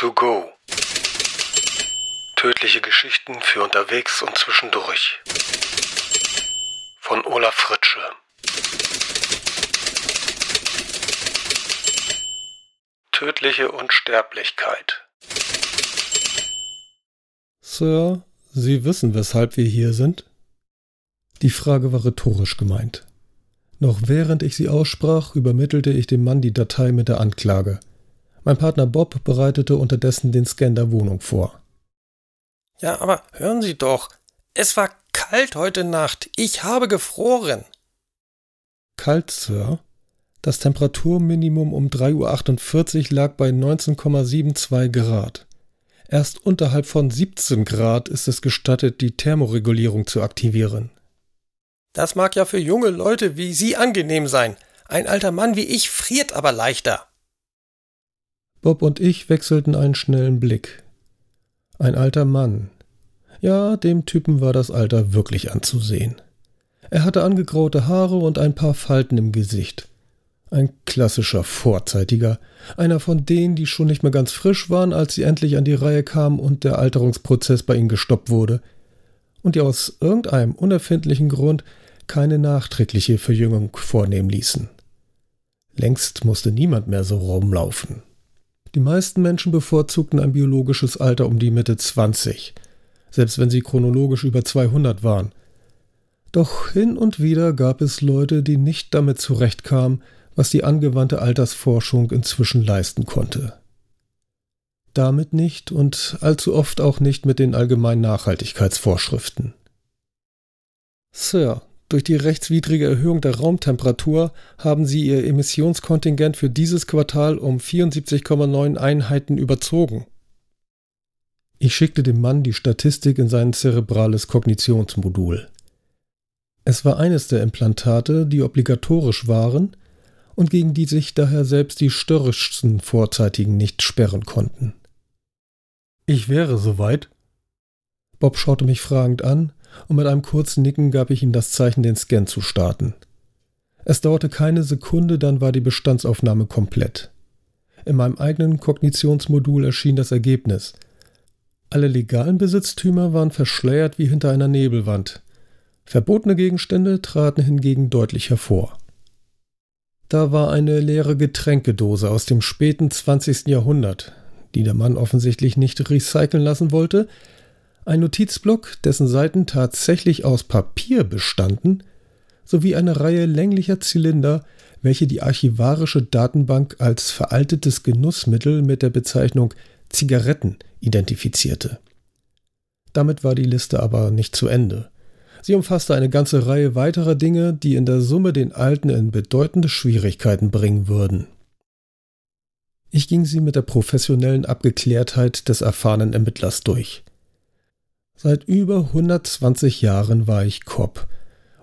to go. Tödliche Geschichten für unterwegs und zwischendurch. Von Olaf Fritsche. Tödliche Unsterblichkeit. Sir, Sie wissen, weshalb wir hier sind? Die Frage war rhetorisch gemeint. Noch während ich sie aussprach, übermittelte ich dem Mann die Datei mit der Anklage. Mein Partner Bob bereitete unterdessen den Scan der Wohnung vor. Ja, aber hören Sie doch. Es war kalt heute Nacht. Ich habe gefroren. Kalt, Sir? Das Temperaturminimum um 3.48 Uhr lag bei 19,72 Grad. Erst unterhalb von 17 Grad ist es gestattet, die Thermoregulierung zu aktivieren. Das mag ja für junge Leute wie Sie angenehm sein. Ein alter Mann wie ich friert aber leichter. Bob und ich wechselten einen schnellen Blick. Ein alter Mann. Ja, dem Typen war das Alter wirklich anzusehen. Er hatte angegraute Haare und ein paar Falten im Gesicht. Ein klassischer Vorzeitiger, einer von denen, die schon nicht mehr ganz frisch waren, als sie endlich an die Reihe kamen und der Alterungsprozess bei ihnen gestoppt wurde, und die aus irgendeinem unerfindlichen Grund keine nachträgliche Verjüngung vornehmen ließen. Längst musste niemand mehr so rumlaufen. Die meisten Menschen bevorzugten ein biologisches Alter um die Mitte 20, selbst wenn sie chronologisch über 200 waren. Doch hin und wieder gab es Leute, die nicht damit zurechtkamen, was die angewandte Altersforschung inzwischen leisten konnte. Damit nicht und allzu oft auch nicht mit den allgemeinen Nachhaltigkeitsvorschriften. Sir, durch die rechtswidrige Erhöhung der Raumtemperatur haben Sie Ihr Emissionskontingent für dieses Quartal um 74,9 Einheiten überzogen. Ich schickte dem Mann die Statistik in sein zerebrales Kognitionsmodul. Es war eines der Implantate, die obligatorisch waren und gegen die sich daher selbst die störrischsten Vorzeitigen nicht sperren konnten. Ich wäre soweit. Bob schaute mich fragend an, und mit einem kurzen Nicken gab ich ihm das Zeichen, den Scan zu starten. Es dauerte keine Sekunde, dann war die Bestandsaufnahme komplett. In meinem eigenen Kognitionsmodul erschien das Ergebnis. Alle legalen Besitztümer waren verschleiert wie hinter einer Nebelwand. Verbotene Gegenstände traten hingegen deutlich hervor. Da war eine leere Getränkedose aus dem späten 20. Jahrhundert, die der Mann offensichtlich nicht recyceln lassen wollte, ein Notizblock, dessen Seiten tatsächlich aus Papier bestanden, sowie eine Reihe länglicher Zylinder, welche die archivarische Datenbank als veraltetes Genussmittel mit der Bezeichnung Zigaretten identifizierte. Damit war die Liste aber nicht zu Ende. Sie umfasste eine ganze Reihe weiterer Dinge, die in der Summe den Alten in bedeutende Schwierigkeiten bringen würden. Ich ging sie mit der professionellen Abgeklärtheit des erfahrenen Ermittlers durch. Seit über 120 Jahren war ich Cop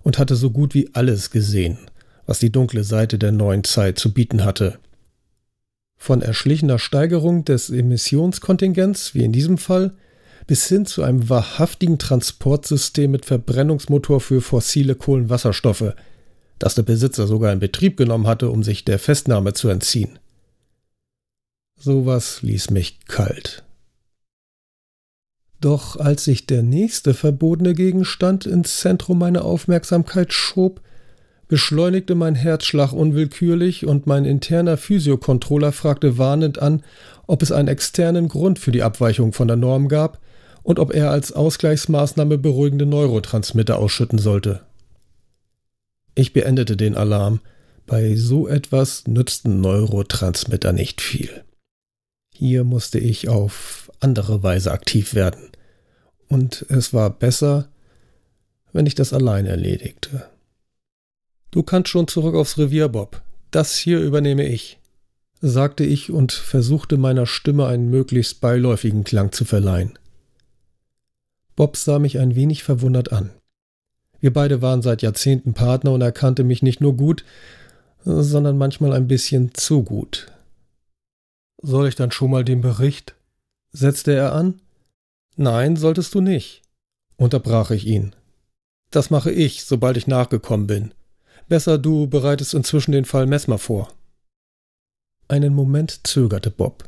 und hatte so gut wie alles gesehen, was die dunkle Seite der neuen Zeit zu bieten hatte. Von erschlichener Steigerung des Emissionskontingents, wie in diesem Fall, bis hin zu einem wahrhaftigen Transportsystem mit Verbrennungsmotor für fossile Kohlenwasserstoffe, das der Besitzer sogar in Betrieb genommen hatte, um sich der Festnahme zu entziehen. Sowas ließ mich kalt. Doch als sich der nächste verbotene Gegenstand ins Zentrum meiner Aufmerksamkeit schob, beschleunigte mein Herzschlag unwillkürlich und mein interner Physiokontroller fragte warnend an, ob es einen externen Grund für die Abweichung von der Norm gab, und ob er als Ausgleichsmaßnahme beruhigende Neurotransmitter ausschütten sollte. Ich beendete den Alarm. Bei so etwas nützten Neurotransmitter nicht viel. Hier musste ich auf andere Weise aktiv werden. Und es war besser, wenn ich das allein erledigte. Du kannst schon zurück aufs Revier, Bob. Das hier übernehme ich, sagte ich und versuchte meiner Stimme einen möglichst beiläufigen Klang zu verleihen. Bob sah mich ein wenig verwundert an. Wir beide waren seit Jahrzehnten Partner und er kannte mich nicht nur gut, sondern manchmal ein bisschen zu gut. Soll ich dann schon mal den Bericht? setzte er an. Nein, solltest du nicht, unterbrach ich ihn. Das mache ich, sobald ich nachgekommen bin. Besser du bereitest inzwischen den Fall Messmer vor. Einen Moment zögerte Bob.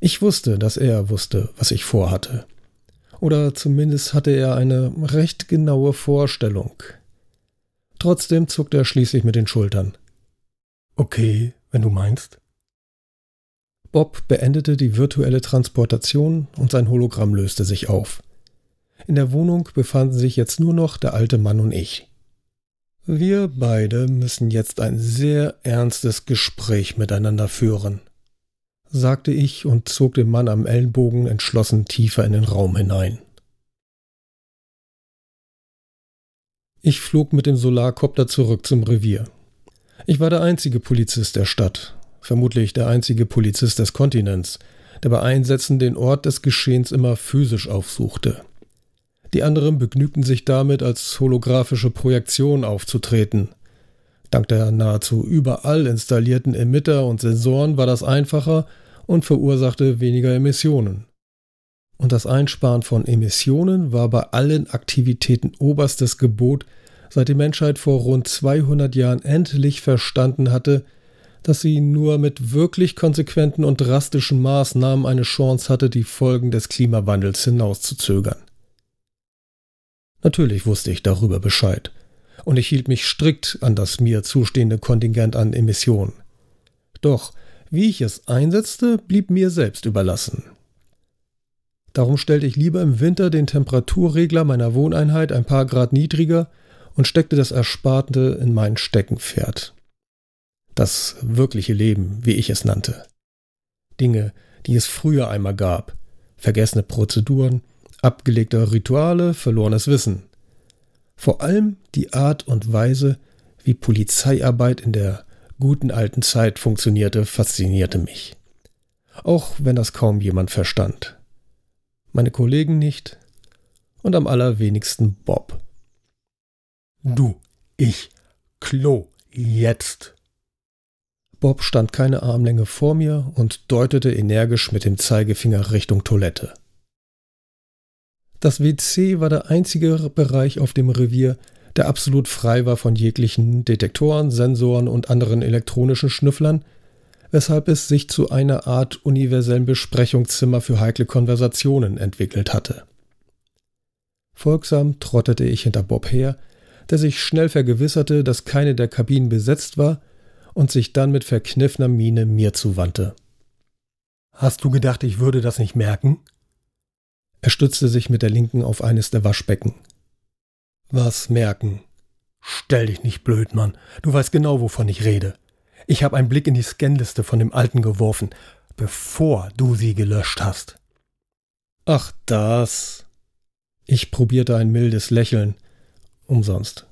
Ich wusste, dass er wusste, was ich vorhatte. Oder zumindest hatte er eine recht genaue Vorstellung. Trotzdem zuckte er schließlich mit den Schultern. Okay, wenn du meinst. Bob beendete die virtuelle Transportation und sein Hologramm löste sich auf. In der Wohnung befanden sich jetzt nur noch der alte Mann und ich. Wir beide müssen jetzt ein sehr ernstes Gespräch miteinander führen, sagte ich und zog den Mann am Ellenbogen entschlossen tiefer in den Raum hinein. Ich flog mit dem Solarkopter zurück zum Revier. Ich war der einzige Polizist der Stadt, vermutlich der einzige Polizist des Kontinents, der bei Einsätzen den Ort des Geschehens immer physisch aufsuchte. Die anderen begnügten sich damit, als holographische Projektion aufzutreten. Dank der nahezu überall installierten Emitter und Sensoren war das einfacher und verursachte weniger Emissionen. Und das Einsparen von Emissionen war bei allen Aktivitäten oberstes Gebot, seit die Menschheit vor rund 200 Jahren endlich verstanden hatte, dass sie nur mit wirklich konsequenten und drastischen Maßnahmen eine Chance hatte, die Folgen des Klimawandels hinauszuzögern. Natürlich wusste ich darüber Bescheid, und ich hielt mich strikt an das mir zustehende Kontingent an Emissionen. Doch wie ich es einsetzte, blieb mir selbst überlassen. Darum stellte ich lieber im Winter den Temperaturregler meiner Wohneinheit ein paar Grad niedriger und steckte das Ersparte in mein Steckenpferd. Das wirkliche Leben, wie ich es nannte. Dinge, die es früher einmal gab, vergessene Prozeduren, abgelegte Rituale, verlorenes Wissen. Vor allem die Art und Weise, wie Polizeiarbeit in der guten alten Zeit funktionierte, faszinierte mich. Auch wenn das kaum jemand verstand. Meine Kollegen nicht und am allerwenigsten Bob. Du, ich, Klo, jetzt. Bob stand keine Armlänge vor mir und deutete energisch mit dem Zeigefinger Richtung Toilette. Das WC war der einzige Bereich auf dem Revier, der absolut frei war von jeglichen Detektoren, Sensoren und anderen elektronischen Schnüfflern, weshalb es sich zu einer Art universellen Besprechungszimmer für heikle Konversationen entwickelt hatte. Folgsam trottete ich hinter Bob her, der sich schnell vergewisserte, dass keine der Kabinen besetzt war und sich dann mit verkniffener Miene mir zuwandte. Hast du gedacht, ich würde das nicht merken? Er stützte sich mit der linken auf eines der Waschbecken. Was merken? Stell dich nicht blöd, Mann. Du weißt genau, wovon ich rede. Ich habe einen Blick in die Scanliste von dem Alten geworfen, bevor du sie gelöscht hast. Ach, das. Ich probierte ein mildes Lächeln. Umsonst.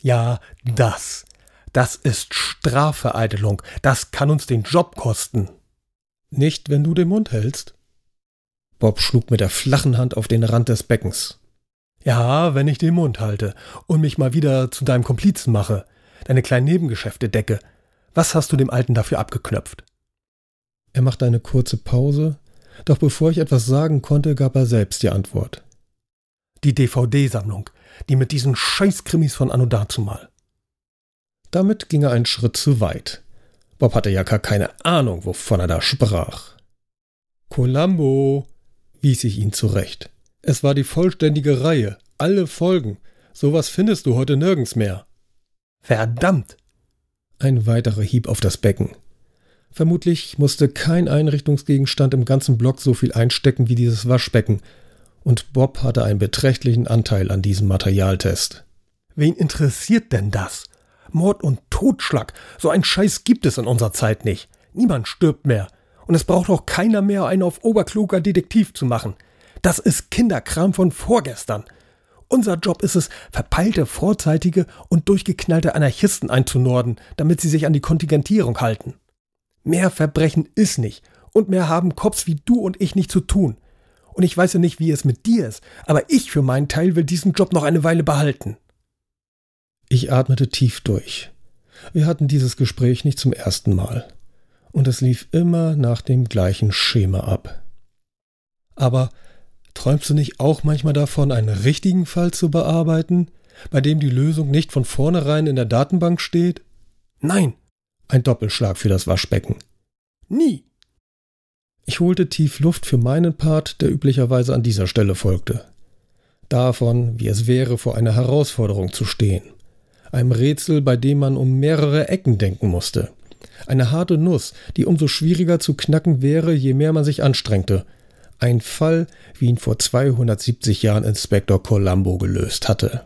Ja, das. Das ist Strafvereitelung. Das kann uns den Job kosten. Nicht, wenn du den Mund hältst. Bob schlug mit der flachen Hand auf den Rand des Beckens. Ja, wenn ich den Mund halte und mich mal wieder zu deinem Komplizen mache, deine kleinen Nebengeschäfte decke. Was hast du dem Alten dafür abgeknöpft? Er machte eine kurze Pause, doch bevor ich etwas sagen konnte, gab er selbst die Antwort. Die DVD-Sammlung, die mit diesen Scheißkrimis von Anno dazumal. Damit ging er einen Schritt zu weit. Bob hatte ja gar keine Ahnung, wovon er da sprach. Columbo, wies ich ihn zurecht. Es war die vollständige Reihe, alle Folgen. Sowas findest du heute nirgends mehr. Verdammt! Ein weiterer Hieb auf das Becken. Vermutlich musste kein Einrichtungsgegenstand im ganzen Block so viel einstecken wie dieses Waschbecken, und Bob hatte einen beträchtlichen Anteil an diesem Materialtest. Wen interessiert denn das? Mord und Totschlag. So ein Scheiß gibt es in unserer Zeit nicht. Niemand stirbt mehr. Und es braucht auch keiner mehr, einen auf oberkluger Detektiv zu machen. Das ist Kinderkram von vorgestern. Unser Job ist es, verpeilte, vorzeitige und durchgeknallte Anarchisten einzunorden, damit sie sich an die Kontingentierung halten. Mehr Verbrechen ist nicht. Und mehr haben Cops wie du und ich nicht zu tun. Und ich weiß ja nicht, wie es mit dir ist, aber ich für meinen Teil will diesen Job noch eine Weile behalten. Ich atmete tief durch. Wir hatten dieses Gespräch nicht zum ersten Mal. Und es lief immer nach dem gleichen Schema ab. Aber träumst du nicht auch manchmal davon, einen richtigen Fall zu bearbeiten, bei dem die Lösung nicht von vornherein in der Datenbank steht? Nein. Ein Doppelschlag für das Waschbecken. Nie. Ich holte tief Luft für meinen Part, der üblicherweise an dieser Stelle folgte. Davon, wie es wäre, vor einer Herausforderung zu stehen. Einem Rätsel, bei dem man um mehrere Ecken denken musste. Eine harte Nuss, die umso schwieriger zu knacken wäre, je mehr man sich anstrengte. Ein Fall, wie ihn vor 270 Jahren Inspektor Columbo gelöst hatte.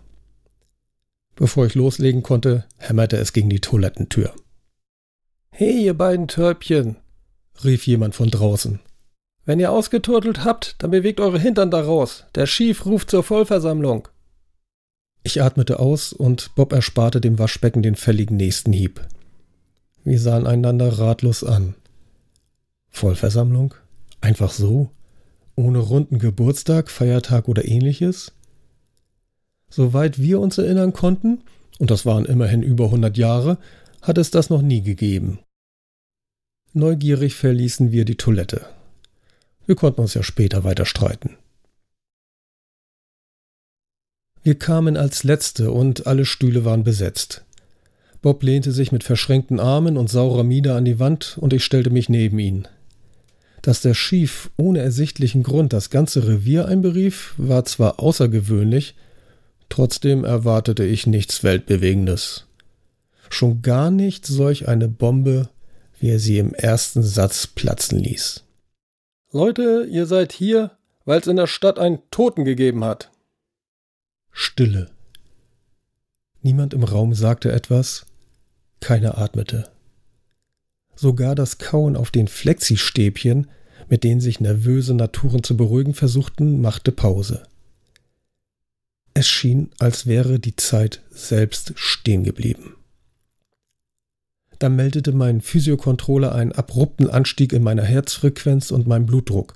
Bevor ich loslegen konnte, hämmerte es gegen die Toilettentür. Hey, ihr beiden Törpchen, rief jemand von draußen. Wenn ihr ausgeturtelt habt, dann bewegt eure Hintern da raus. Der Schief ruft zur Vollversammlung. Ich atmete aus und Bob ersparte dem Waschbecken den fälligen nächsten Hieb. Wir sahen einander ratlos an. Vollversammlung? Einfach so? Ohne runden Geburtstag, Feiertag oder ähnliches? Soweit wir uns erinnern konnten, und das waren immerhin über 100 Jahre, hat es das noch nie gegeben. Neugierig verließen wir die Toilette. Wir konnten uns ja später weiter streiten. Wir kamen als Letzte und alle Stühle waren besetzt. Bob lehnte sich mit verschränkten Armen und saurer Miene an die Wand und ich stellte mich neben ihn. Dass der Schief ohne ersichtlichen Grund das ganze Revier einberief, war zwar außergewöhnlich, trotzdem erwartete ich nichts Weltbewegendes. Schon gar nicht solch eine Bombe, wie er sie im ersten Satz platzen ließ. Leute, ihr seid hier, weil es in der Stadt einen Toten gegeben hat. Stille. Niemand im Raum sagte etwas, keiner atmete. Sogar das Kauen auf den Flexistäbchen, mit denen sich nervöse Naturen zu beruhigen versuchten, machte Pause. Es schien, als wäre die Zeit selbst stehen geblieben. Da meldete mein Physiokontroller einen abrupten Anstieg in meiner Herzfrequenz und meinem Blutdruck.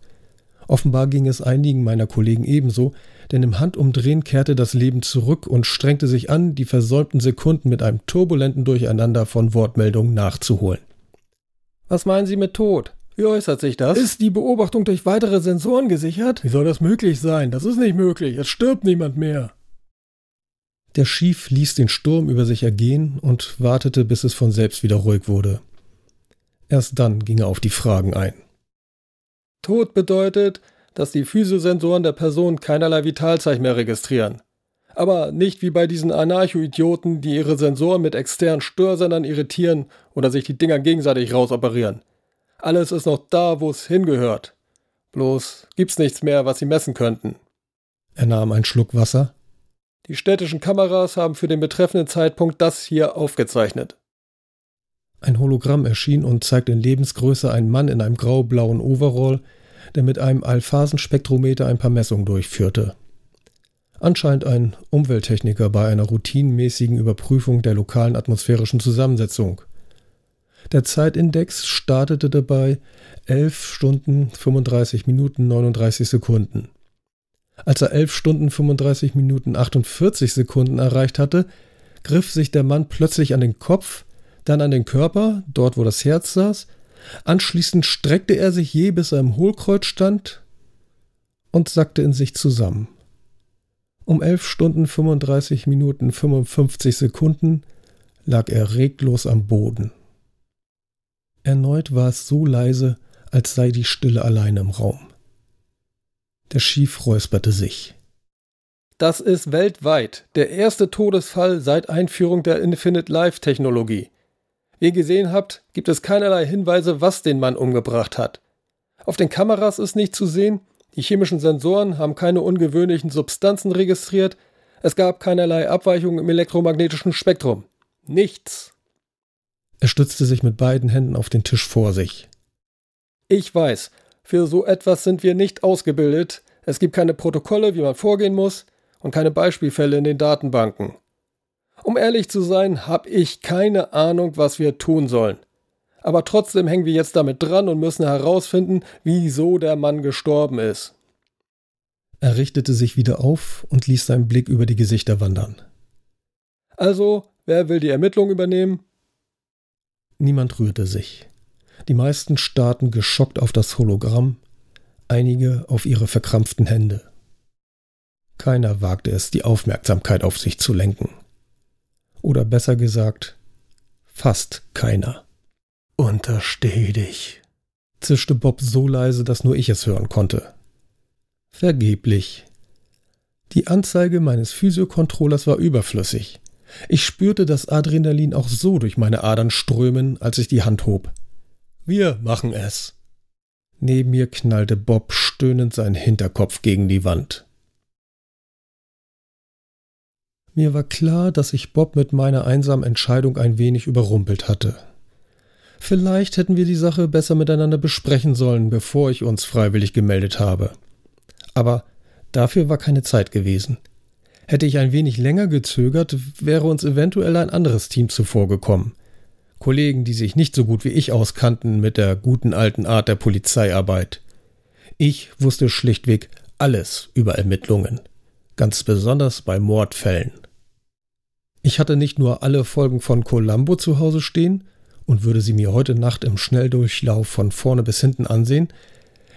Offenbar ging es einigen meiner Kollegen ebenso, denn im Handumdrehen kehrte das Leben zurück und strengte sich an, die versäumten Sekunden mit einem turbulenten Durcheinander von Wortmeldungen nachzuholen. Was meinen Sie mit Tod? Wie äußert sich das? Ist die Beobachtung durch weitere Sensoren gesichert? Wie soll das möglich sein? Das ist nicht möglich. Es stirbt niemand mehr. Der Schief ließ den Sturm über sich ergehen und wartete, bis es von selbst wieder ruhig wurde. Erst dann ging er auf die Fragen ein. Tod bedeutet, dass die Physiosensoren der Person keinerlei Vitalzeichen mehr registrieren. Aber nicht wie bei diesen Anarcho-Idioten, die ihre Sensoren mit externen Störsendern irritieren oder sich die Dinger gegenseitig rausoperieren. Alles ist noch da, wo es hingehört. Bloß gibt's nichts mehr, was sie messen könnten. Er nahm einen Schluck Wasser. Die städtischen Kameras haben für den betreffenden Zeitpunkt das hier aufgezeichnet. Ein Hologramm erschien und zeigte in Lebensgröße einen Mann in einem grau-blauen Overall, der mit einem Alphasenspektrometer ein paar Messungen durchführte. Anscheinend ein Umwelttechniker bei einer routinenmäßigen Überprüfung der lokalen atmosphärischen Zusammensetzung. Der Zeitindex startete dabei 11 Stunden 35 Minuten 39 Sekunden. Als er 11 Stunden 35 Minuten 48 Sekunden erreicht hatte, griff sich der Mann plötzlich an den Kopf, dann an den Körper, dort wo das Herz saß, Anschließend streckte er sich je, bis er im Hohlkreuz stand und sackte in sich zusammen. Um elf Stunden 35 Minuten 55 Sekunden lag er reglos am Boden. Erneut war es so leise, als sei die Stille allein im Raum. Der Schief räusperte sich. Das ist weltweit der erste Todesfall seit Einführung der Infinite Life Technologie. Wie ihr gesehen habt, gibt es keinerlei Hinweise, was den Mann umgebracht hat. Auf den Kameras ist nicht zu sehen, die chemischen Sensoren haben keine ungewöhnlichen Substanzen registriert, es gab keinerlei Abweichungen im elektromagnetischen Spektrum. Nichts. Er stützte sich mit beiden Händen auf den Tisch vor sich. Ich weiß, für so etwas sind wir nicht ausgebildet, es gibt keine Protokolle, wie man vorgehen muss, und keine Beispielfälle in den Datenbanken. Um ehrlich zu sein, habe ich keine Ahnung, was wir tun sollen. Aber trotzdem hängen wir jetzt damit dran und müssen herausfinden, wieso der Mann gestorben ist. Er richtete sich wieder auf und ließ seinen Blick über die Gesichter wandern. Also, wer will die Ermittlung übernehmen? Niemand rührte sich. Die meisten starrten geschockt auf das Hologramm, einige auf ihre verkrampften Hände. Keiner wagte es, die Aufmerksamkeit auf sich zu lenken. Oder besser gesagt, fast keiner. Untersteh dich, zischte Bob so leise, dass nur ich es hören konnte. Vergeblich. Die Anzeige meines Physiokontrollers war überflüssig. Ich spürte das Adrenalin auch so durch meine Adern strömen, als ich die Hand hob. Wir machen es. Neben mir knallte Bob stöhnend seinen Hinterkopf gegen die Wand. Mir war klar, dass ich Bob mit meiner einsamen Entscheidung ein wenig überrumpelt hatte. Vielleicht hätten wir die Sache besser miteinander besprechen sollen, bevor ich uns freiwillig gemeldet habe. Aber dafür war keine Zeit gewesen. Hätte ich ein wenig länger gezögert, wäre uns eventuell ein anderes Team zuvorgekommen. Kollegen, die sich nicht so gut wie ich auskannten mit der guten alten Art der Polizeiarbeit. Ich wusste schlichtweg alles über Ermittlungen, ganz besonders bei Mordfällen. Ich hatte nicht nur alle Folgen von Columbo zu Hause stehen und würde sie mir heute Nacht im Schnelldurchlauf von vorne bis hinten ansehen,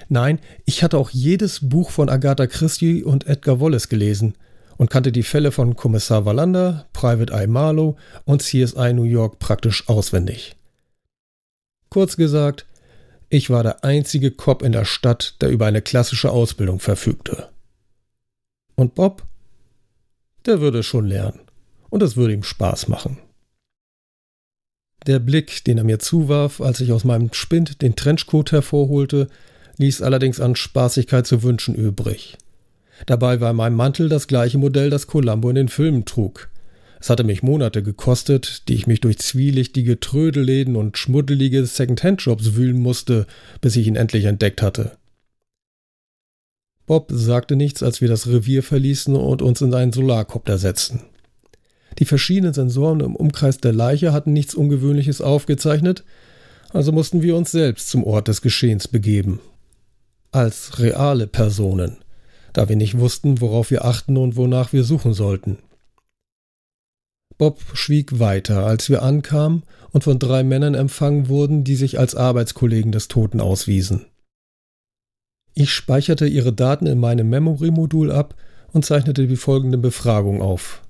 Nein, ich hatte auch jedes Buch von Agatha Christie und Edgar Wallace gelesen und kannte die Fälle von Kommissar Wallander, Private Eye Marlowe und CSI New York praktisch auswendig. Kurz gesagt, ich war der einzige Cop in der Stadt, der über eine klassische Ausbildung verfügte. Und Bob? Der würde schon lernen. Und es würde ihm Spaß machen. Der Blick, den er mir zuwarf, als ich aus meinem Spind den Trenchcoat hervorholte, ließ allerdings an Spaßigkeit zu wünschen übrig. Dabei war mein Mantel das gleiche Modell, das Columbo in den Filmen trug. Es hatte mich Monate gekostet, die ich mich durch zwielichtige Trödelläden und schmuddelige Second-Hand-Jobs wühlen musste, bis ich ihn endlich entdeckt hatte. Bob sagte nichts, als wir das Revier verließen und uns in einen Solarkopter setzten. Die verschiedenen Sensoren im Umkreis der Leiche hatten nichts Ungewöhnliches aufgezeichnet, also mussten wir uns selbst zum Ort des Geschehens begeben als reale Personen, da wir nicht wussten, worauf wir achten und wonach wir suchen sollten. Bob schwieg weiter, als wir ankamen und von drei Männern empfangen wurden, die sich als Arbeitskollegen des Toten auswiesen. Ich speicherte ihre Daten in meinem Memory-Modul ab und zeichnete die folgende Befragung auf.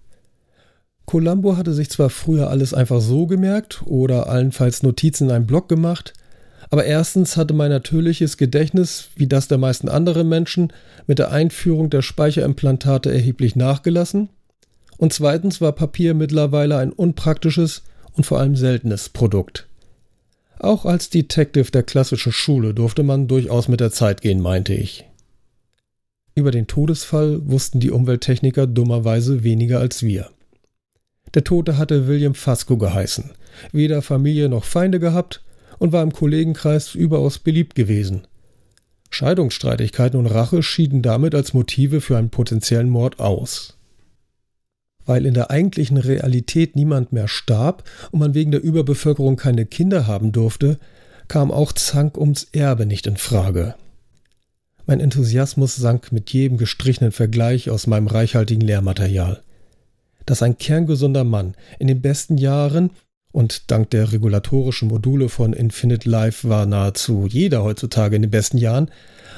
Columbo hatte sich zwar früher alles einfach so gemerkt oder allenfalls Notizen in einem Blog gemacht, aber erstens hatte mein natürliches Gedächtnis, wie das der meisten anderen Menschen, mit der Einführung der Speicherimplantate erheblich nachgelassen. Und zweitens war Papier mittlerweile ein unpraktisches und vor allem seltenes Produkt. Auch als Detective der klassischen Schule durfte man durchaus mit der Zeit gehen, meinte ich. Über den Todesfall wussten die Umwelttechniker dummerweise weniger als wir. Der Tote hatte William Fasco geheißen, weder Familie noch Feinde gehabt und war im Kollegenkreis überaus beliebt gewesen. Scheidungsstreitigkeiten und Rache schieden damit als Motive für einen potenziellen Mord aus. Weil in der eigentlichen Realität niemand mehr starb und man wegen der Überbevölkerung keine Kinder haben durfte, kam auch Zank ums Erbe nicht in Frage. Mein Enthusiasmus sank mit jedem gestrichenen Vergleich aus meinem reichhaltigen Lehrmaterial. Dass ein kerngesunder Mann in den besten Jahren und dank der regulatorischen Module von Infinite Life war nahezu jeder heutzutage in den besten Jahren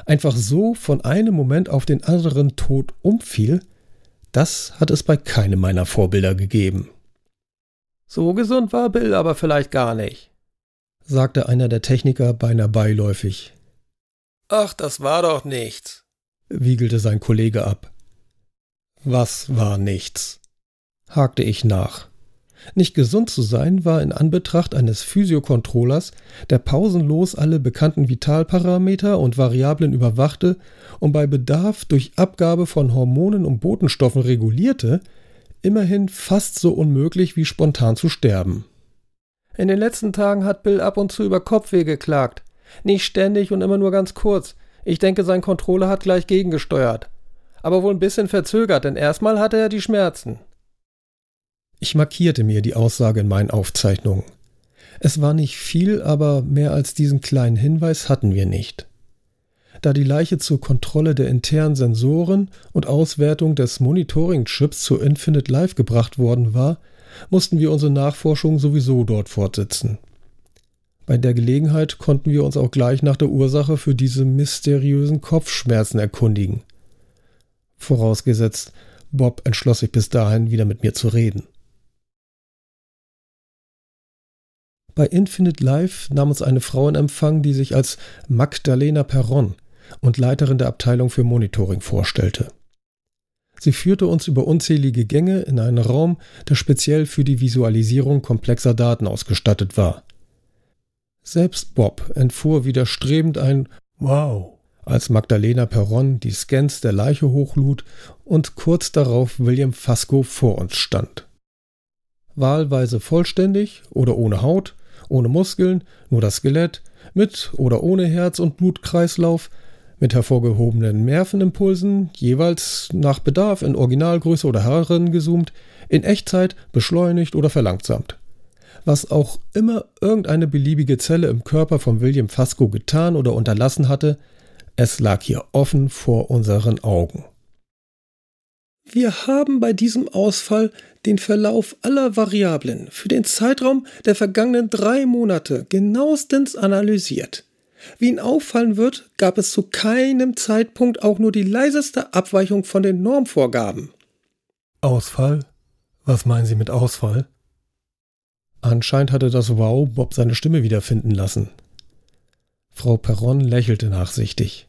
einfach so von einem Moment auf den anderen tot umfiel, das hat es bei keinem meiner Vorbilder gegeben. So gesund war Bill aber vielleicht gar nicht, sagte einer der Techniker beinahe beiläufig. Ach, das war doch nichts, wiegelte sein Kollege ab. Was war nichts? hakte ich nach. Nicht gesund zu sein war in Anbetracht eines Physiokontrollers, der pausenlos alle bekannten Vitalparameter und Variablen überwachte und bei Bedarf durch Abgabe von Hormonen und Botenstoffen regulierte, immerhin fast so unmöglich wie spontan zu sterben. In den letzten Tagen hat Bill ab und zu über Kopfweh geklagt. Nicht ständig und immer nur ganz kurz. Ich denke, sein Controller hat gleich gegengesteuert. Aber wohl ein bisschen verzögert, denn erstmal hatte er die Schmerzen. Ich markierte mir die Aussage in meinen Aufzeichnungen. Es war nicht viel, aber mehr als diesen kleinen Hinweis hatten wir nicht. Da die Leiche zur Kontrolle der internen Sensoren und Auswertung des Monitoring-Chips zu Infinite Life gebracht worden war, mussten wir unsere Nachforschungen sowieso dort fortsetzen. Bei der Gelegenheit konnten wir uns auch gleich nach der Ursache für diese mysteriösen Kopfschmerzen erkundigen. Vorausgesetzt, Bob entschloss sich bis dahin wieder mit mir zu reden. Bei Infinite Life nahm uns eine Frau in Empfang, die sich als Magdalena Perron und Leiterin der Abteilung für Monitoring vorstellte. Sie führte uns über unzählige Gänge in einen Raum, der speziell für die Visualisierung komplexer Daten ausgestattet war. Selbst Bob entfuhr widerstrebend ein Wow, als Magdalena Perron die Scans der Leiche hochlud und kurz darauf William Fasco vor uns stand. Wahlweise vollständig oder ohne Haut, ohne Muskeln, nur das Skelett, mit oder ohne Herz und Blutkreislauf, mit hervorgehobenen Nervenimpulsen, jeweils nach Bedarf in Originalgröße oder herangezoomt, in Echtzeit beschleunigt oder verlangsamt. Was auch immer irgendeine beliebige Zelle im Körper von William Fasco getan oder unterlassen hatte, es lag hier offen vor unseren Augen. Wir haben bei diesem Ausfall den Verlauf aller Variablen für den Zeitraum der vergangenen drei Monate genauestens analysiert. Wie Ihnen auffallen wird, gab es zu keinem Zeitpunkt auch nur die leiseste Abweichung von den Normvorgaben. Ausfall? Was meinen Sie mit Ausfall? Anscheinend hatte das Wow Bob seine Stimme wiederfinden lassen. Frau Perron lächelte nachsichtig.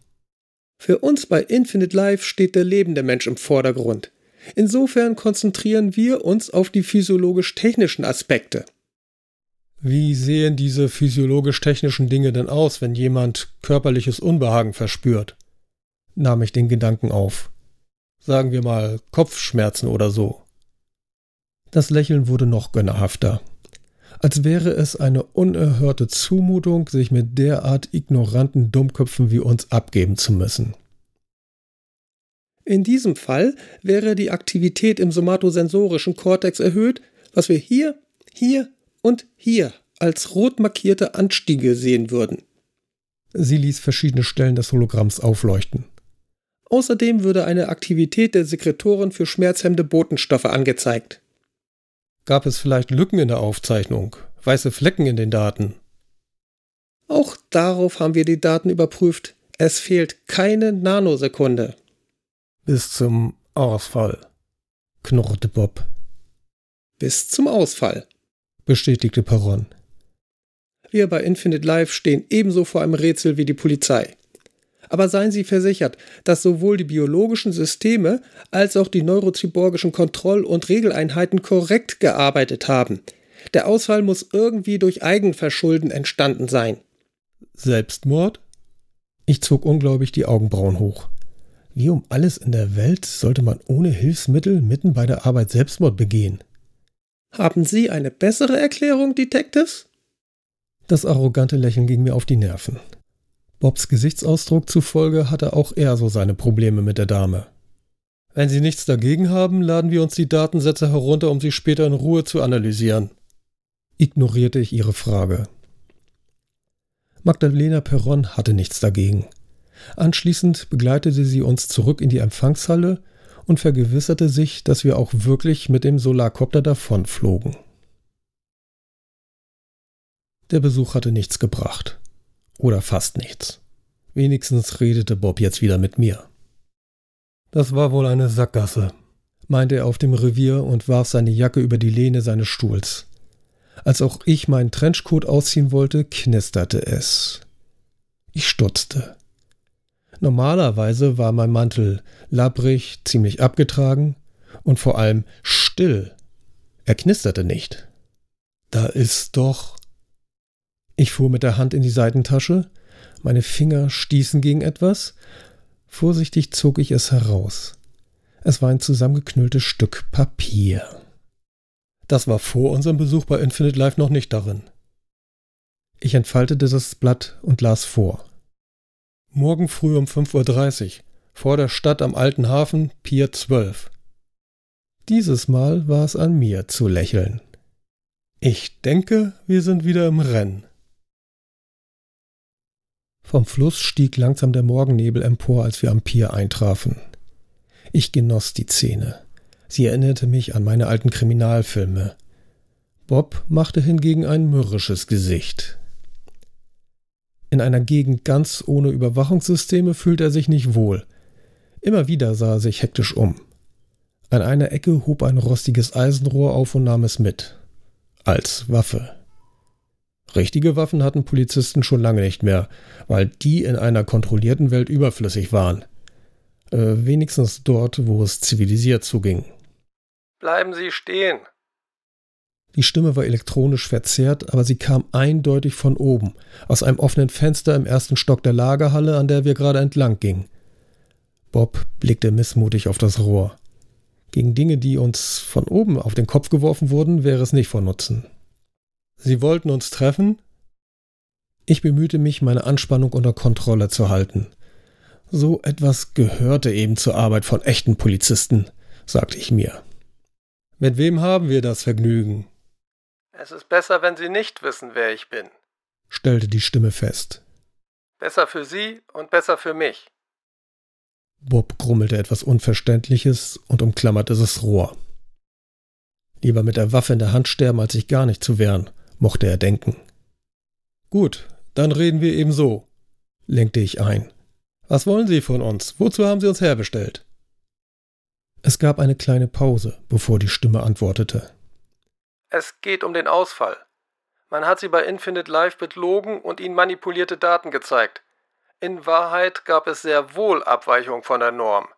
Für uns bei Infinite Life steht der lebende Mensch im Vordergrund. Insofern konzentrieren wir uns auf die physiologisch-technischen Aspekte. Wie sehen diese physiologisch-technischen Dinge denn aus, wenn jemand körperliches Unbehagen verspürt? nahm ich den Gedanken auf. Sagen wir mal Kopfschmerzen oder so. Das Lächeln wurde noch gönnerhafter. Als wäre es eine unerhörte Zumutung, sich mit derart ignoranten Dummköpfen wie uns abgeben zu müssen. In diesem Fall wäre die Aktivität im somatosensorischen Kortex erhöht, was wir hier, hier und hier als rot markierte Anstiege sehen würden. Sie ließ verschiedene Stellen des Hologramms aufleuchten. Außerdem würde eine Aktivität der Sekretoren für schmerzhemmende Botenstoffe angezeigt. Gab es vielleicht Lücken in der Aufzeichnung, weiße Flecken in den Daten? Auch darauf haben wir die Daten überprüft. Es fehlt keine Nanosekunde. Bis zum Ausfall, knurrte Bob. Bis zum Ausfall, bestätigte Perron. Wir bei Infinite Life stehen ebenso vor einem Rätsel wie die Polizei. Aber seien Sie versichert, dass sowohl die biologischen Systeme als auch die neurozyborgischen Kontroll- und Regeleinheiten korrekt gearbeitet haben. Der Ausfall muss irgendwie durch Eigenverschulden entstanden sein. Selbstmord? Ich zog ungläubig die Augenbrauen hoch. Wie um alles in der Welt sollte man ohne Hilfsmittel mitten bei der Arbeit Selbstmord begehen? Haben Sie eine bessere Erklärung, Detectives? Das arrogante Lächeln ging mir auf die Nerven. Bobs Gesichtsausdruck zufolge hatte auch er so seine Probleme mit der Dame. Wenn Sie nichts dagegen haben, laden wir uns die Datensätze herunter, um sie später in Ruhe zu analysieren. Ignorierte ich ihre Frage. Magdalena Perron hatte nichts dagegen. Anschließend begleitete sie uns zurück in die Empfangshalle und vergewisserte sich, dass wir auch wirklich mit dem Solarkopter davonflogen. Der Besuch hatte nichts gebracht. Oder fast nichts. Wenigstens redete Bob jetzt wieder mit mir. Das war wohl eine Sackgasse, meinte er auf dem Revier und warf seine Jacke über die Lehne seines Stuhls. Als auch ich meinen Trenchcoat ausziehen wollte, knisterte es. Ich stutzte. Normalerweise war mein Mantel labbrig, ziemlich abgetragen und vor allem still. Er knisterte nicht. Da ist doch. Ich fuhr mit der Hand in die Seitentasche, meine Finger stießen gegen etwas. Vorsichtig zog ich es heraus. Es war ein zusammengeknülltes Stück Papier. Das war vor unserem Besuch bei Infinite Life noch nicht darin. Ich entfaltete das Blatt und las vor. Morgen früh um 5.30 Uhr, vor der Stadt am Alten Hafen, Pier 12. Dieses Mal war es an mir zu lächeln. Ich denke, wir sind wieder im Rennen. Vom Fluss stieg langsam der Morgennebel empor, als wir am Pier eintrafen. Ich genoss die Szene. Sie erinnerte mich an meine alten Kriminalfilme. Bob machte hingegen ein mürrisches Gesicht. In einer Gegend ganz ohne Überwachungssysteme fühlte er sich nicht wohl. Immer wieder sah er sich hektisch um. An einer Ecke hob ein rostiges Eisenrohr auf und nahm es mit. Als Waffe. Richtige Waffen hatten Polizisten schon lange nicht mehr, weil die in einer kontrollierten Welt überflüssig waren. Äh, wenigstens dort, wo es zivilisiert zuging. Bleiben Sie stehen. Die Stimme war elektronisch verzerrt, aber sie kam eindeutig von oben, aus einem offenen Fenster im ersten Stock der Lagerhalle, an der wir gerade entlang gingen. Bob blickte missmutig auf das Rohr. Gegen Dinge, die uns von oben auf den Kopf geworfen wurden, wäre es nicht von Nutzen. Sie wollten uns treffen? Ich bemühte mich, meine Anspannung unter Kontrolle zu halten. So etwas gehörte eben zur Arbeit von echten Polizisten, sagte ich mir. Mit wem haben wir das Vergnügen? Es ist besser, wenn Sie nicht wissen, wer ich bin, stellte die Stimme fest. Besser für Sie und besser für mich. Bob grummelte etwas Unverständliches und umklammerte das Rohr. Lieber mit der Waffe in der Hand sterben, als sich gar nicht zu wehren, mochte er denken. Gut, dann reden wir eben so, lenkte ich ein. Was wollen Sie von uns? Wozu haben Sie uns herbestellt? Es gab eine kleine Pause, bevor die Stimme antwortete. Es geht um den Ausfall. Man hat Sie bei Infinite Life betrogen und Ihnen manipulierte Daten gezeigt. In Wahrheit gab es sehr wohl Abweichungen von der Norm.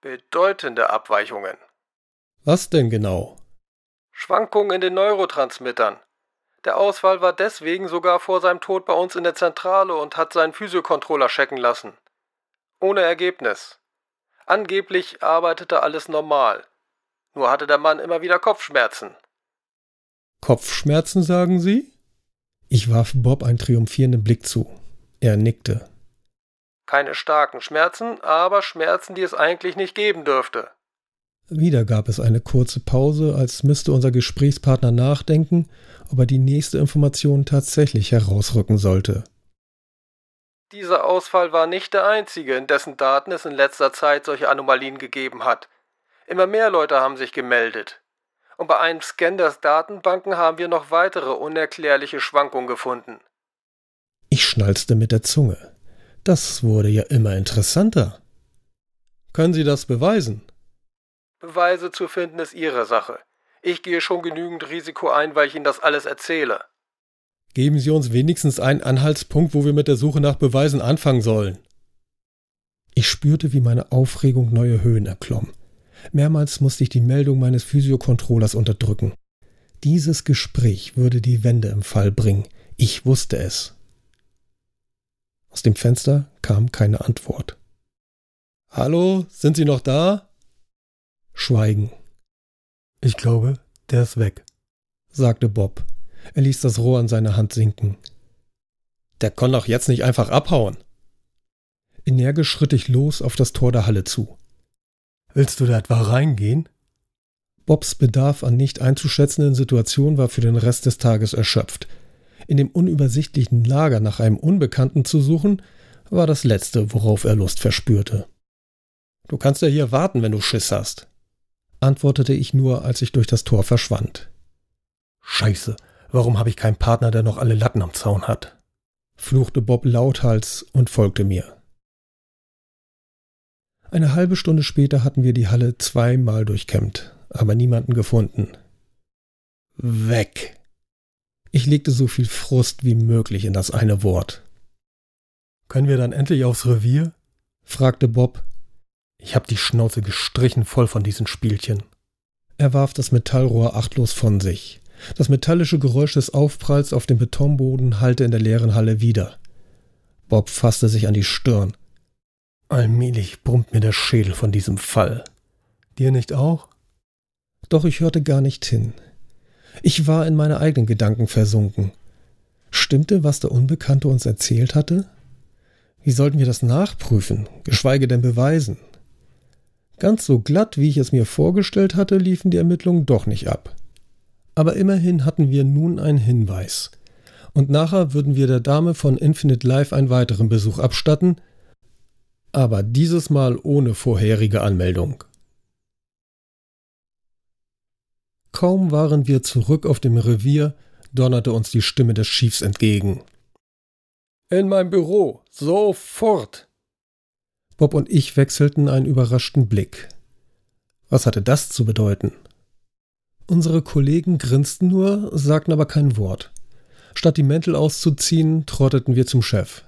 Bedeutende Abweichungen. Was denn genau? Schwankungen in den Neurotransmittern. Der Ausfall war deswegen sogar vor seinem Tod bei uns in der Zentrale und hat seinen Physiokontroller checken lassen. Ohne Ergebnis. Angeblich arbeitete alles normal. Nur hatte der Mann immer wieder Kopfschmerzen. Kopfschmerzen, sagen Sie? Ich warf Bob einen triumphierenden Blick zu. Er nickte. Keine starken Schmerzen, aber Schmerzen, die es eigentlich nicht geben dürfte. Wieder gab es eine kurze Pause, als müsste unser Gesprächspartner nachdenken, ob er die nächste Information tatsächlich herausrücken sollte. Dieser Ausfall war nicht der einzige, in dessen Daten es in letzter Zeit solche Anomalien gegeben hat. Immer mehr Leute haben sich gemeldet. Und bei einem Scan der Datenbanken haben wir noch weitere unerklärliche Schwankungen gefunden. Ich schnalzte mit der Zunge. Das wurde ja immer interessanter. Können Sie das beweisen? Beweise zu finden ist Ihre Sache. Ich gehe schon genügend Risiko ein, weil ich Ihnen das alles erzähle. Geben Sie uns wenigstens einen Anhaltspunkt, wo wir mit der Suche nach Beweisen anfangen sollen. Ich spürte, wie meine Aufregung neue Höhen erklomm. Mehrmals musste ich die Meldung meines Physiokontrollers unterdrücken. Dieses Gespräch würde die Wende im Fall bringen. Ich wusste es. Aus dem Fenster kam keine Antwort. Hallo, sind Sie noch da? Schweigen. Ich glaube, der ist weg, sagte Bob. Er ließ das Rohr an seine Hand sinken. Der kann doch jetzt nicht einfach abhauen. Energisch schritt ich los auf das Tor der Halle zu. Willst du da etwa reingehen? Bobs Bedarf an nicht einzuschätzenden Situationen war für den Rest des Tages erschöpft. In dem unübersichtlichen Lager nach einem Unbekannten zu suchen, war das Letzte, worauf er Lust verspürte. Du kannst ja hier warten, wenn du Schiss hast, antwortete ich nur, als ich durch das Tor verschwand. Scheiße, warum habe ich keinen Partner, der noch alle Latten am Zaun hat? fluchte Bob lauthals und folgte mir. Eine halbe Stunde später hatten wir die Halle zweimal durchkämmt, aber niemanden gefunden. Weg! Ich legte so viel Frust wie möglich in das eine Wort. Können wir dann endlich aufs Revier? fragte Bob. Ich hab die Schnauze gestrichen voll von diesen Spielchen. Er warf das Metallrohr achtlos von sich. Das metallische Geräusch des Aufpralls auf dem Betonboden hallte in der leeren Halle wieder. Bob fasste sich an die Stirn. Allmählich brummt mir der Schädel von diesem Fall. Dir nicht auch? Doch ich hörte gar nicht hin. Ich war in meine eigenen Gedanken versunken. Stimmte, was der Unbekannte uns erzählt hatte? Wie sollten wir das nachprüfen, geschweige denn beweisen? Ganz so glatt, wie ich es mir vorgestellt hatte, liefen die Ermittlungen doch nicht ab. Aber immerhin hatten wir nun einen Hinweis. Und nachher würden wir der Dame von Infinite Life einen weiteren Besuch abstatten, aber dieses Mal ohne vorherige Anmeldung. Kaum waren wir zurück auf dem Revier, donnerte uns die Stimme des Chiefs entgegen. In mein Büro, sofort! Bob und ich wechselten einen überraschten Blick. Was hatte das zu bedeuten? Unsere Kollegen grinsten nur, sagten aber kein Wort. Statt die Mäntel auszuziehen, trotteten wir zum Chef.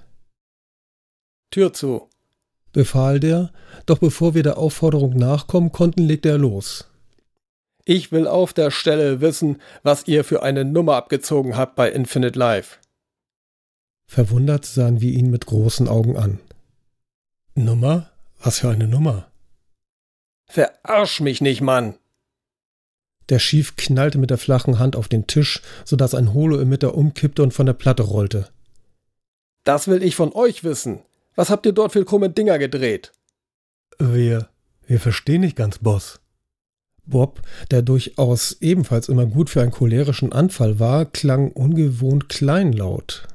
Tür zu, befahl der, doch bevor wir der Aufforderung nachkommen konnten, legte er los. Ich will auf der Stelle wissen, was ihr für eine Nummer abgezogen habt bei Infinite Life. Verwundert sahen wir ihn mit großen Augen an. Nummer? Was für eine Nummer? Verarsch mich nicht, Mann! Der Schief knallte mit der flachen Hand auf den Tisch, sodass ein Holo-Emitter umkippte und von der Platte rollte. Das will ich von euch wissen. Was habt ihr dort für krumme Dinger gedreht? Wir, wir verstehen nicht ganz, Boss. Bob, der durchaus ebenfalls immer gut für einen cholerischen Anfall war, klang ungewohnt kleinlaut.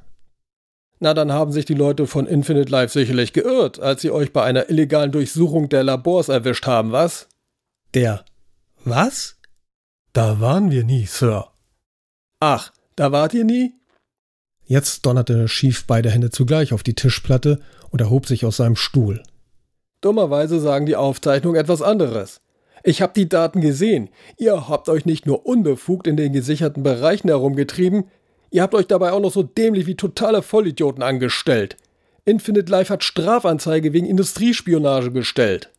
Na, dann haben sich die Leute von Infinite Life sicherlich geirrt, als sie euch bei einer illegalen Durchsuchung der Labors erwischt haben, was? Der. Was? Da waren wir nie, Sir. Ach, da wart ihr nie? Jetzt donnerte Schief beide Hände zugleich auf die Tischplatte und erhob sich aus seinem Stuhl. Dummerweise sagen die Aufzeichnungen etwas anderes. Ich habe die Daten gesehen. Ihr habt euch nicht nur unbefugt in den gesicherten Bereichen herumgetrieben, ihr habt euch dabei auch noch so dämlich wie totale Vollidioten angestellt. Infinite Life hat Strafanzeige wegen Industriespionage gestellt.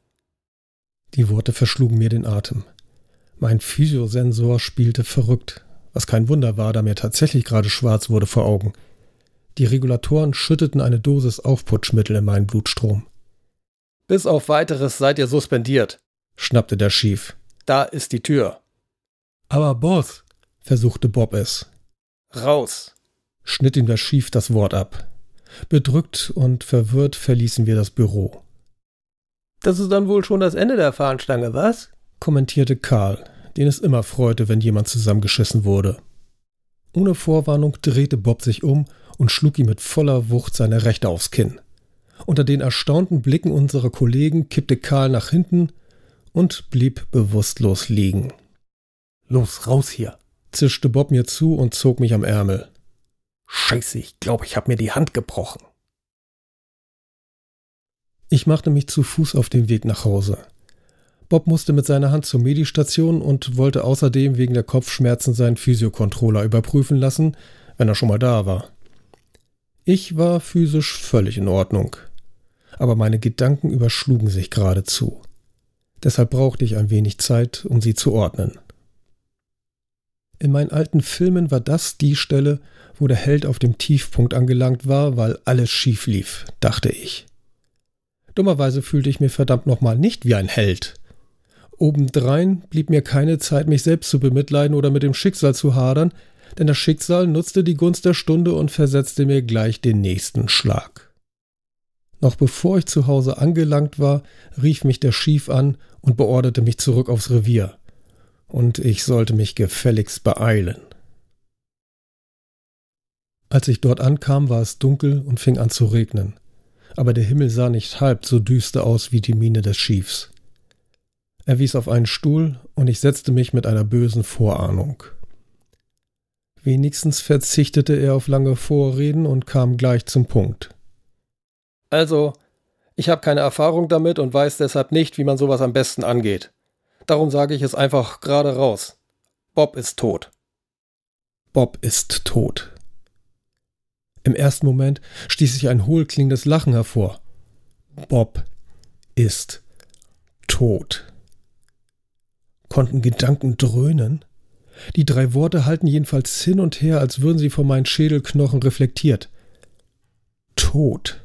Die Worte verschlugen mir den Atem. Mein Physiosensor spielte verrückt, was kein Wunder war, da mir tatsächlich gerade schwarz wurde vor Augen. Die Regulatoren schütteten eine Dosis Aufputschmittel in meinen Blutstrom. Bis auf weiteres seid ihr suspendiert, schnappte der Schief. Da ist die Tür. Aber Boss, versuchte Bob es. Raus, schnitt ihm der Schief das Wort ab. Bedrückt und verwirrt verließen wir das Büro. Das ist dann wohl schon das Ende der Fahnenstange, was? kommentierte Karl, den es immer freute, wenn jemand zusammengeschissen wurde. Ohne Vorwarnung drehte Bob sich um und schlug ihm mit voller Wucht seine Rechte aufs Kinn. Unter den erstaunten Blicken unserer Kollegen kippte Karl nach hinten und blieb bewusstlos liegen. Los, raus hier, zischte Bob mir zu und zog mich am Ärmel. Scheiße, ich glaube, ich habe mir die Hand gebrochen. Ich machte mich zu Fuß auf den Weg nach Hause. Bob musste mit seiner Hand zur Medistation und wollte außerdem wegen der Kopfschmerzen seinen Physiokontroller überprüfen lassen, wenn er schon mal da war. Ich war physisch völlig in Ordnung, aber meine Gedanken überschlugen sich geradezu. Deshalb brauchte ich ein wenig Zeit, um sie zu ordnen. In meinen alten Filmen war das die Stelle, wo der Held auf dem Tiefpunkt angelangt war, weil alles schief lief, dachte ich. Dummerweise fühlte ich mir verdammt nochmal nicht wie ein Held. Obendrein blieb mir keine Zeit, mich selbst zu bemitleiden oder mit dem Schicksal zu hadern, denn das Schicksal nutzte die Gunst der Stunde und versetzte mir gleich den nächsten Schlag. Noch bevor ich zu Hause angelangt war, rief mich der Schief an und beorderte mich zurück aufs Revier. Und ich sollte mich gefälligst beeilen. Als ich dort ankam, war es dunkel und fing an zu regnen. Aber der Himmel sah nicht halb so düster aus wie die Miene des Schiefs. Er wies auf einen Stuhl und ich setzte mich mit einer bösen Vorahnung. Wenigstens verzichtete er auf lange Vorreden und kam gleich zum Punkt. Also, ich habe keine Erfahrung damit und weiß deshalb nicht, wie man sowas am besten angeht. Darum sage ich es einfach gerade raus. Bob ist tot. Bob ist tot. Im ersten Moment stieß ich ein hohlklingendes Lachen hervor. Bob ist tot konnten Gedanken dröhnen? Die drei Worte halten jedenfalls hin und her, als würden sie von meinen Schädelknochen reflektiert. Tod.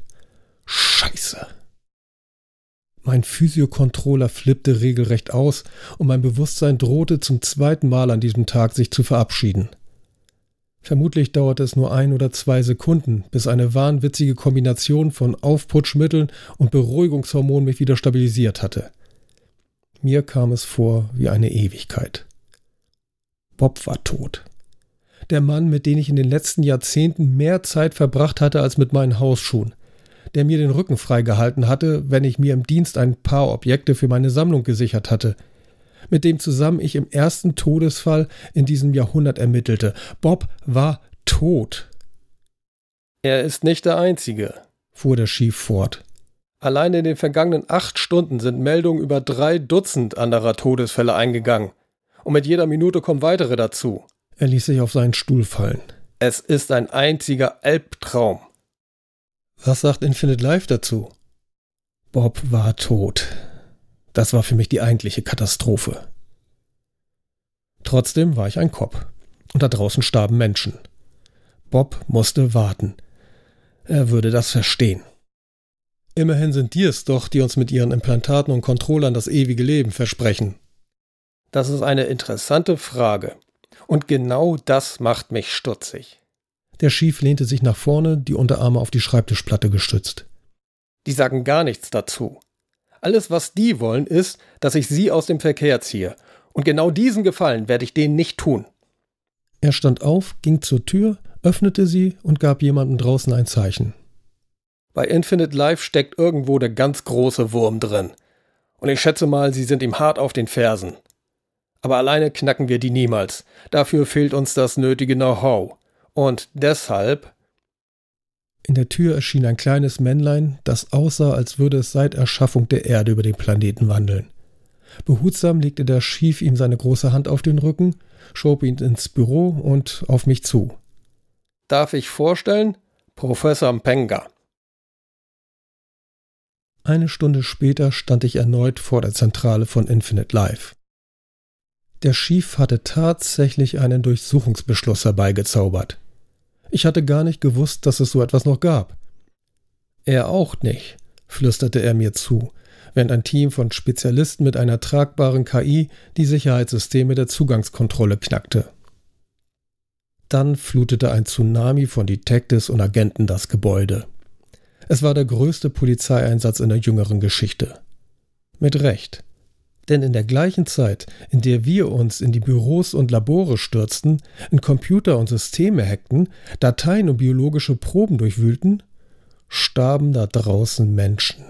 Scheiße. Mein Physiokontroller flippte regelrecht aus und mein Bewusstsein drohte zum zweiten Mal an diesem Tag sich zu verabschieden. Vermutlich dauerte es nur ein oder zwei Sekunden, bis eine wahnwitzige Kombination von Aufputschmitteln und Beruhigungshormonen mich wieder stabilisiert hatte. Mir kam es vor wie eine Ewigkeit. Bob war tot. Der Mann, mit dem ich in den letzten Jahrzehnten mehr Zeit verbracht hatte als mit meinen Hausschuhen. Der mir den Rücken freigehalten hatte, wenn ich mir im Dienst ein paar Objekte für meine Sammlung gesichert hatte. Mit dem zusammen ich im ersten Todesfall in diesem Jahrhundert ermittelte. Bob war tot. Er ist nicht der Einzige, fuhr der Schief fort. Allein in den vergangenen acht Stunden sind Meldungen über drei Dutzend anderer Todesfälle eingegangen. Und mit jeder Minute kommen weitere dazu. Er ließ sich auf seinen Stuhl fallen. Es ist ein einziger Albtraum. Was sagt Infinite Life dazu? Bob war tot. Das war für mich die eigentliche Katastrophe. Trotzdem war ich ein Kopf. Und da draußen starben Menschen. Bob musste warten. Er würde das verstehen. Immerhin sind die es doch, die uns mit ihren Implantaten und Controllern das ewige Leben versprechen. Das ist eine interessante Frage. Und genau das macht mich stutzig. Der Schief lehnte sich nach vorne, die Unterarme auf die Schreibtischplatte gestützt. Die sagen gar nichts dazu. Alles, was die wollen, ist, dass ich sie aus dem Verkehr ziehe. Und genau diesen Gefallen werde ich denen nicht tun. Er stand auf, ging zur Tür, öffnete sie und gab jemandem draußen ein Zeichen. Bei Infinite Life steckt irgendwo der ganz große Wurm drin. Und ich schätze mal, sie sind ihm hart auf den Fersen. Aber alleine knacken wir die niemals. Dafür fehlt uns das nötige Know-how. Und deshalb. In der Tür erschien ein kleines Männlein, das aussah, als würde es seit Erschaffung der Erde über den Planeten wandeln. Behutsam legte der Schief ihm seine große Hand auf den Rücken, schob ihn ins Büro und auf mich zu. Darf ich vorstellen? Professor Mpenga. Eine Stunde später stand ich erneut vor der Zentrale von Infinite Life. Der Schief hatte tatsächlich einen Durchsuchungsbeschluss herbeigezaubert. Ich hatte gar nicht gewusst, dass es so etwas noch gab. Er auch nicht, flüsterte er mir zu, während ein Team von Spezialisten mit einer tragbaren KI die Sicherheitssysteme der Zugangskontrolle knackte. Dann flutete ein Tsunami von Detectives und Agenten das Gebäude. Es war der größte Polizeieinsatz in der jüngeren Geschichte. Mit Recht. Denn in der gleichen Zeit, in der wir uns in die Büros und Labore stürzten, in Computer und Systeme hackten, Dateien und biologische Proben durchwühlten, starben da draußen Menschen.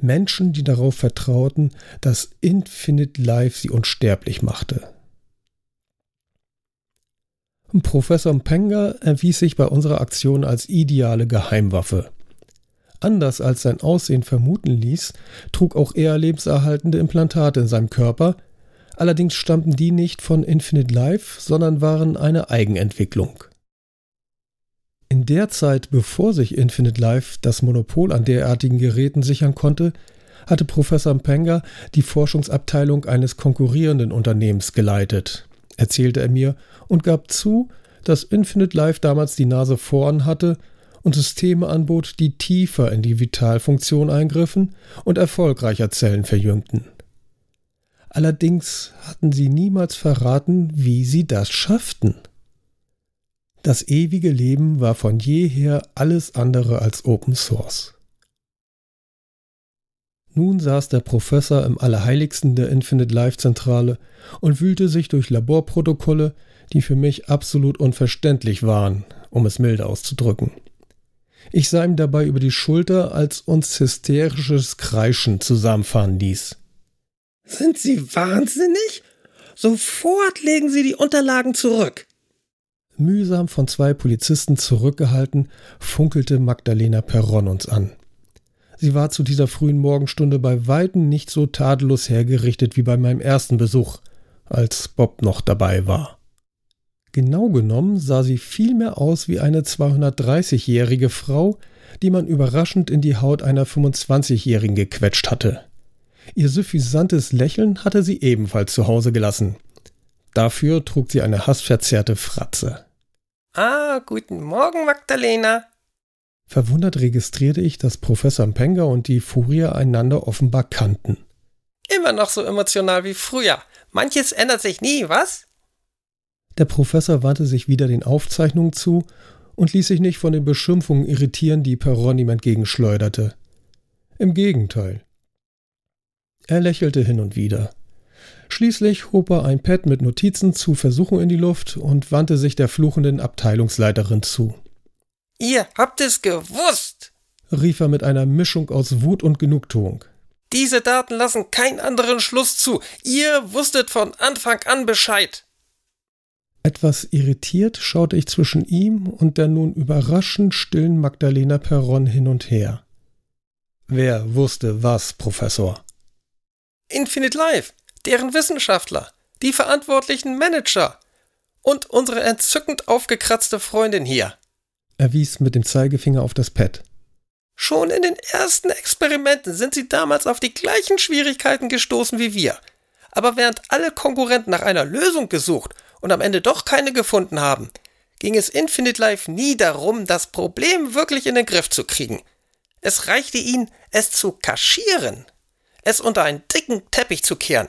Menschen, die darauf vertrauten, dass Infinite Life sie unsterblich machte. Professor Mpenga erwies sich bei unserer Aktion als ideale Geheimwaffe. Anders als sein Aussehen vermuten ließ, trug auch er lebenserhaltende Implantate in seinem Körper, allerdings stammten die nicht von Infinite Life, sondern waren eine Eigenentwicklung. In der Zeit, bevor sich Infinite Life das Monopol an derartigen Geräten sichern konnte, hatte Professor Mpenga die Forschungsabteilung eines konkurrierenden Unternehmens geleitet, erzählte er mir und gab zu, dass Infinite Life damals die Nase vorn hatte und Systeme anbot, die tiefer in die Vitalfunktion eingriffen und erfolgreicher Zellen verjüngten. Allerdings hatten sie niemals verraten, wie sie das schafften. Das ewige Leben war von jeher alles andere als Open Source. Nun saß der Professor im Allerheiligsten der Infinite Life Zentrale und wühlte sich durch Laborprotokolle, die für mich absolut unverständlich waren, um es milde auszudrücken. Ich sah ihm dabei über die Schulter, als uns hysterisches Kreischen zusammenfahren ließ. Sind Sie wahnsinnig? Sofort legen Sie die Unterlagen zurück. Mühsam von zwei Polizisten zurückgehalten, funkelte Magdalena Perron uns an. Sie war zu dieser frühen Morgenstunde bei Weitem nicht so tadellos hergerichtet wie bei meinem ersten Besuch, als Bob noch dabei war. Genau genommen sah sie vielmehr aus wie eine 230-jährige Frau, die man überraschend in die Haut einer 25-jährigen gequetscht hatte. Ihr suffisantes Lächeln hatte sie ebenfalls zu Hause gelassen. Dafür trug sie eine hassverzerrte Fratze. Ah, guten Morgen, Magdalena. Verwundert registrierte ich, dass Professor Mpenga und die Furier einander offenbar kannten. Immer noch so emotional wie früher. Manches ändert sich nie, was? Der Professor wandte sich wieder den Aufzeichnungen zu und ließ sich nicht von den Beschimpfungen irritieren, die Perron ihm entgegenschleuderte. Im Gegenteil. Er lächelte hin und wieder. Schließlich hob er ein Pad mit Notizen zu Versuchen in die Luft und wandte sich der fluchenden Abteilungsleiterin zu. Ihr habt es gewusst, rief er mit einer Mischung aus Wut und Genugtuung. Diese Daten lassen keinen anderen Schluss zu. Ihr wusstet von Anfang an Bescheid. Etwas irritiert schaute ich zwischen ihm und der nun überraschend stillen Magdalena Perron hin und her. Wer wusste was, Professor? Infinite Life, deren Wissenschaftler, die verantwortlichen Manager. Und unsere entzückend aufgekratzte Freundin hier. Er wies mit dem Zeigefinger auf das Pad. Schon in den ersten Experimenten sind sie damals auf die gleichen Schwierigkeiten gestoßen wie wir. Aber während alle Konkurrenten nach einer Lösung gesucht und am Ende doch keine gefunden haben, ging es Infinite Life nie darum, das Problem wirklich in den Griff zu kriegen. Es reichte ihnen, es zu kaschieren, es unter einen dicken Teppich zu kehren.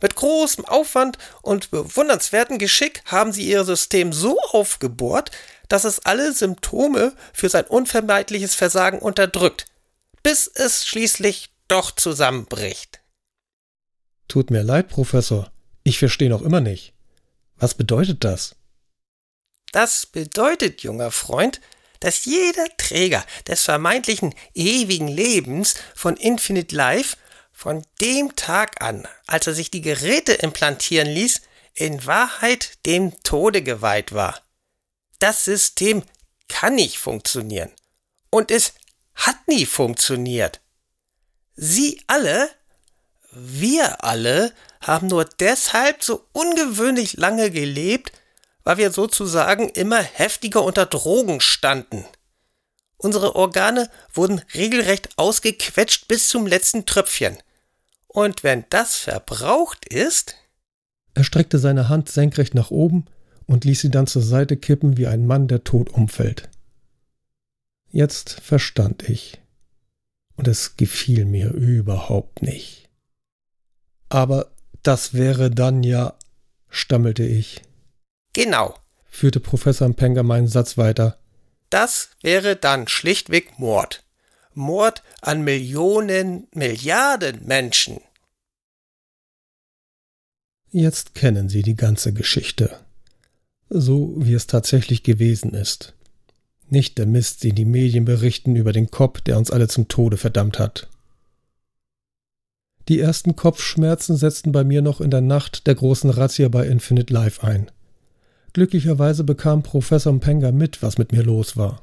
Mit großem Aufwand und bewundernswertem Geschick haben sie ihr System so aufgebohrt, dass es alle Symptome für sein unvermeidliches Versagen unterdrückt, bis es schließlich doch zusammenbricht. Tut mir leid, Professor. Ich verstehe noch immer nicht. Was bedeutet das? Das bedeutet, junger Freund, dass jeder Träger des vermeintlichen ewigen Lebens von Infinite Life von dem Tag an, als er sich die Geräte implantieren ließ, in Wahrheit dem Tode geweiht war. Das System kann nicht funktionieren. Und es hat nie funktioniert. Sie alle, wir alle, haben nur deshalb so ungewöhnlich lange gelebt, weil wir sozusagen immer heftiger unter Drogen standen. Unsere Organe wurden regelrecht ausgequetscht bis zum letzten Tröpfchen. Und wenn das verbraucht ist. Er streckte seine Hand senkrecht nach oben und ließ sie dann zur Seite kippen wie ein Mann, der tot umfällt. Jetzt verstand ich. Und es gefiel mir überhaupt nicht. Aber das wäre dann ja, stammelte ich. Genau, führte Professor Mpenga meinen Satz weiter. Das wäre dann schlichtweg Mord. Mord an Millionen, Milliarden Menschen. Jetzt kennen Sie die ganze Geschichte. So wie es tatsächlich gewesen ist. Nicht der Mist, den die Medien berichten über den Kopf, der uns alle zum Tode verdammt hat. Die ersten Kopfschmerzen setzten bei mir noch in der Nacht der großen Razzia bei Infinite Life ein. Glücklicherweise bekam Professor Mpenga mit, was mit mir los war.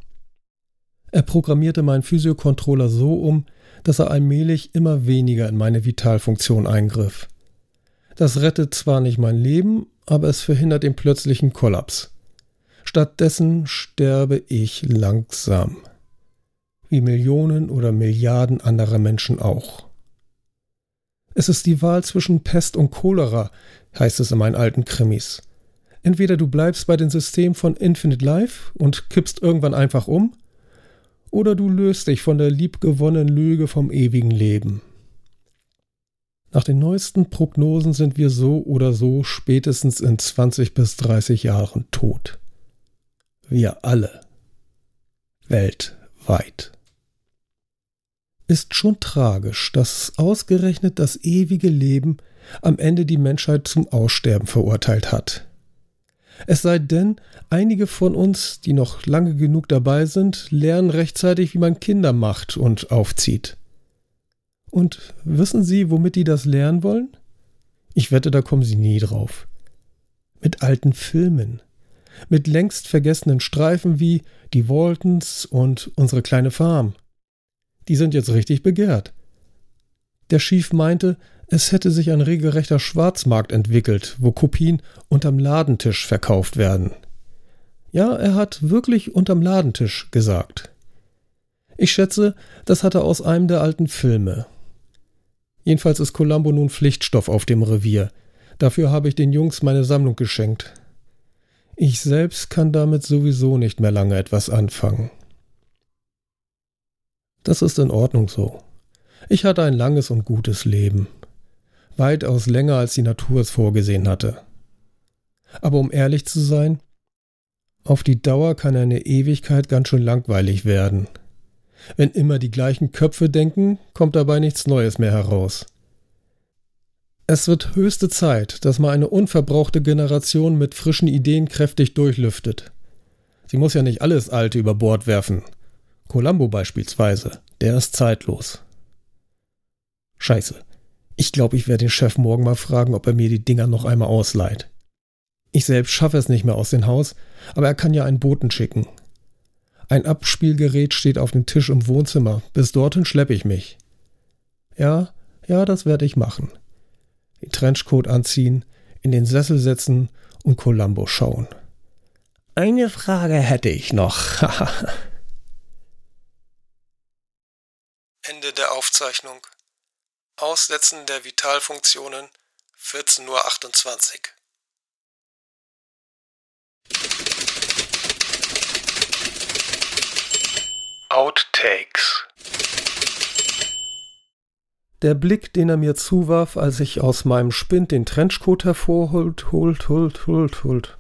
Er programmierte meinen Physiocontroller so um, dass er allmählich immer weniger in meine Vitalfunktion eingriff. Das rettet zwar nicht mein Leben, aber es verhindert den plötzlichen Kollaps. Stattdessen sterbe ich langsam. Wie Millionen oder Milliarden anderer Menschen auch. Es ist die Wahl zwischen Pest und Cholera, heißt es in meinen alten Krimis. Entweder du bleibst bei dem System von Infinite Life und kippst irgendwann einfach um, oder du löst dich von der liebgewonnenen Lüge vom ewigen Leben. Nach den neuesten Prognosen sind wir so oder so spätestens in 20 bis 30 Jahren tot. Wir alle. Weltweit. Ist schon tragisch, dass ausgerechnet das ewige Leben am Ende die Menschheit zum Aussterben verurteilt hat. Es sei denn, einige von uns, die noch lange genug dabei sind, lernen rechtzeitig, wie man Kinder macht und aufzieht. Und wissen Sie, womit die das lernen wollen? Ich wette, da kommen Sie nie drauf. Mit alten Filmen. Mit längst vergessenen Streifen wie Die Waltons und Unsere kleine Farm. Die sind jetzt richtig begehrt. Der Schief meinte, es hätte sich ein regelrechter Schwarzmarkt entwickelt, wo Kopien unterm Ladentisch verkauft werden. Ja, er hat wirklich unterm Ladentisch gesagt. Ich schätze, das hat er aus einem der alten Filme. Jedenfalls ist Columbo nun Pflichtstoff auf dem Revier. Dafür habe ich den Jungs meine Sammlung geschenkt. Ich selbst kann damit sowieso nicht mehr lange etwas anfangen. Das ist in Ordnung so. Ich hatte ein langes und gutes Leben weitaus länger als die Natur es vorgesehen hatte. Aber um ehrlich zu sein, auf die Dauer kann eine Ewigkeit ganz schön langweilig werden. Wenn immer die gleichen Köpfe denken, kommt dabei nichts Neues mehr heraus. Es wird höchste Zeit, dass mal eine unverbrauchte Generation mit frischen Ideen kräftig durchlüftet. Sie muss ja nicht alles Alte über Bord werfen. Columbo beispielsweise, der ist zeitlos. Scheiße, ich glaube, ich werde den Chef morgen mal fragen, ob er mir die Dinger noch einmal ausleiht. Ich selbst schaffe es nicht mehr aus dem Haus, aber er kann ja einen Boten schicken. Ein Abspielgerät steht auf dem Tisch im Wohnzimmer. Bis dorthin schleppe ich mich. Ja, ja, das werde ich machen. Den Trenchcoat anziehen, in den Sessel setzen und Columbo schauen. Eine Frage hätte ich noch. Ende der Aufzeichnung. Aussetzen der Vitalfunktionen 14.28 Uhr. Outtakes. Der Blick, den er mir zuwarf, als ich aus meinem Spind den Trenchcoat hervorholt, holt, holt, holt, holt.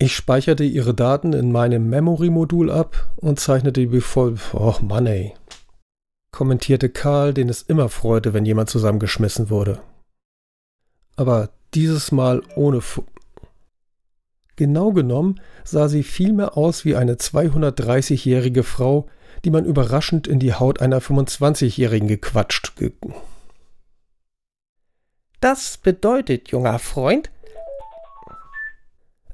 Ich speicherte ihre Daten in meinem Memory-Modul ab und zeichnete die voll. Och Mann ey. Kommentierte Karl, den es immer freute, wenn jemand zusammengeschmissen wurde. Aber dieses Mal ohne Fu Genau genommen sah sie vielmehr aus wie eine 230-jährige Frau, die man überraschend in die Haut einer 25-Jährigen gequatscht. Das bedeutet, junger Freund,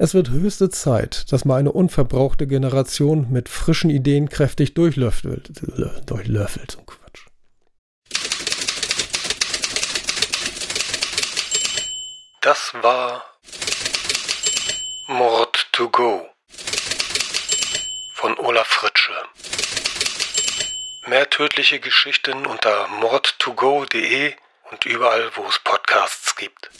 es wird höchste Zeit, dass mal eine unverbrauchte Generation mit frischen Ideen kräftig durchlöffelt. Durchlöffelt, so Quatsch. Das war Mord to Go von Olaf Fritsche. Mehr tödliche Geschichten unter mordtogo.de und überall, wo es Podcasts gibt.